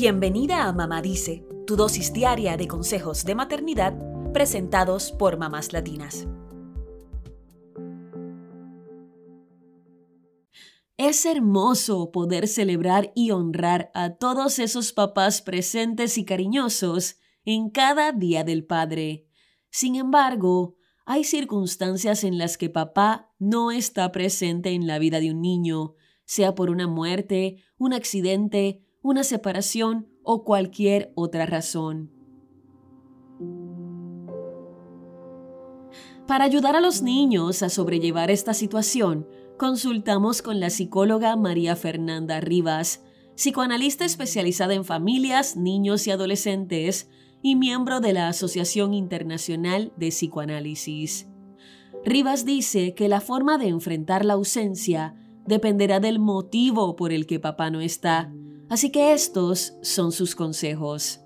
Bienvenida a Mamá Dice, tu dosis diaria de consejos de maternidad presentados por mamás latinas. Es hermoso poder celebrar y honrar a todos esos papás presentes y cariñosos en cada Día del Padre. Sin embargo, hay circunstancias en las que papá no está presente en la vida de un niño, sea por una muerte, un accidente, una separación o cualquier otra razón. Para ayudar a los niños a sobrellevar esta situación, consultamos con la psicóloga María Fernanda Rivas, psicoanalista especializada en familias, niños y adolescentes y miembro de la Asociación Internacional de Psicoanálisis. Rivas dice que la forma de enfrentar la ausencia dependerá del motivo por el que papá no está, así que estos son sus consejos.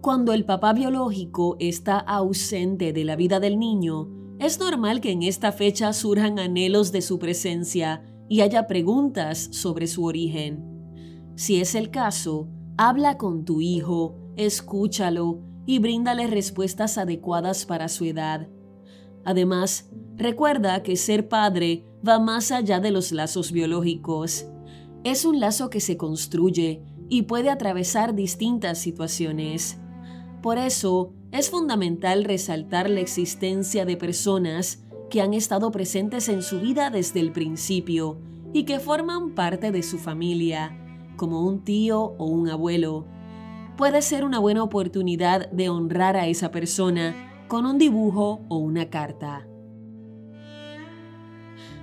Cuando el papá biológico está ausente de la vida del niño, es normal que en esta fecha surjan anhelos de su presencia y haya preguntas sobre su origen. Si es el caso, habla con tu hijo, escúchalo y bríndale respuestas adecuadas para su edad. Además, recuerda que ser padre va más allá de los lazos biológicos. Es un lazo que se construye y puede atravesar distintas situaciones. Por eso, es fundamental resaltar la existencia de personas que han estado presentes en su vida desde el principio y que forman parte de su familia, como un tío o un abuelo. Puede ser una buena oportunidad de honrar a esa persona con un dibujo o una carta.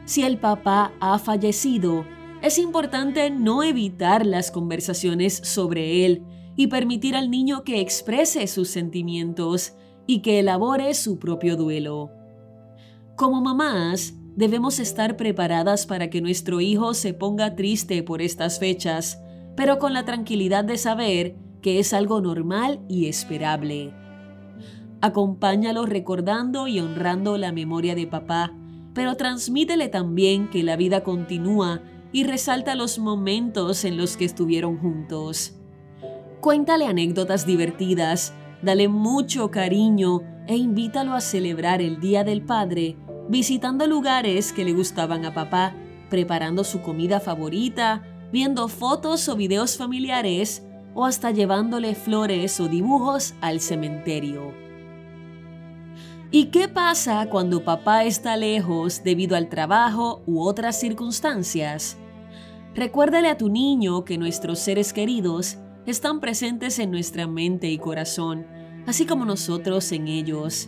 Si el papá ha fallecido, es importante no evitar las conversaciones sobre él y permitir al niño que exprese sus sentimientos y que elabore su propio duelo. Como mamás, debemos estar preparadas para que nuestro hijo se ponga triste por estas fechas, pero con la tranquilidad de saber que es algo normal y esperable. Acompáñalo recordando y honrando la memoria de papá, pero transmítele también que la vida continúa y resalta los momentos en los que estuvieron juntos. Cuéntale anécdotas divertidas, dale mucho cariño e invítalo a celebrar el Día del Padre visitando lugares que le gustaban a papá, preparando su comida favorita, viendo fotos o videos familiares o hasta llevándole flores o dibujos al cementerio. ¿Y qué pasa cuando papá está lejos debido al trabajo u otras circunstancias? Recuérdale a tu niño que nuestros seres queridos están presentes en nuestra mente y corazón, así como nosotros en ellos.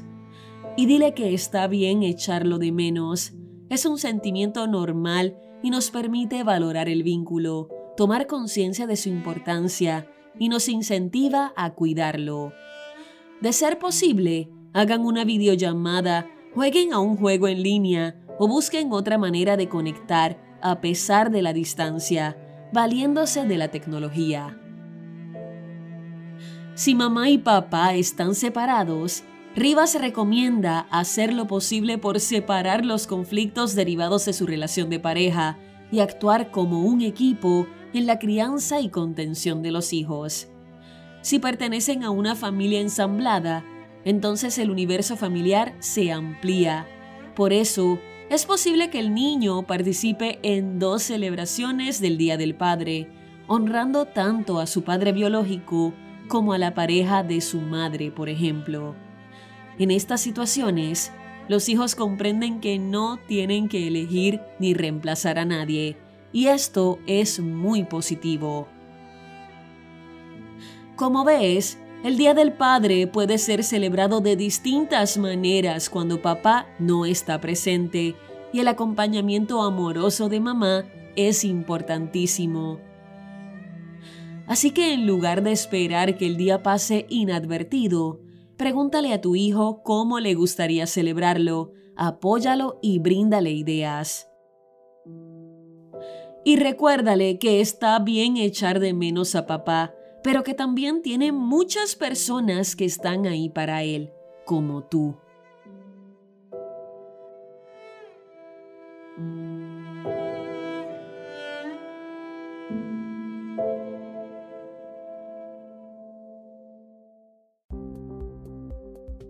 Y dile que está bien echarlo de menos. Es un sentimiento normal y nos permite valorar el vínculo, tomar conciencia de su importancia y nos incentiva a cuidarlo. De ser posible, hagan una videollamada, jueguen a un juego en línea o busquen otra manera de conectar a pesar de la distancia, valiéndose de la tecnología. Si mamá y papá están separados, Rivas recomienda hacer lo posible por separar los conflictos derivados de su relación de pareja y actuar como un equipo en la crianza y contención de los hijos. Si pertenecen a una familia ensamblada, entonces el universo familiar se amplía. Por eso, es posible que el niño participe en dos celebraciones del Día del Padre, honrando tanto a su padre biológico como a la pareja de su madre, por ejemplo. En estas situaciones, los hijos comprenden que no tienen que elegir ni reemplazar a nadie, y esto es muy positivo. Como ves, el Día del Padre puede ser celebrado de distintas maneras cuando papá no está presente, y el acompañamiento amoroso de mamá es importantísimo. Así que en lugar de esperar que el día pase inadvertido, pregúntale a tu hijo cómo le gustaría celebrarlo, apóyalo y bríndale ideas. Y recuérdale que está bien echar de menos a papá, pero que también tiene muchas personas que están ahí para él, como tú.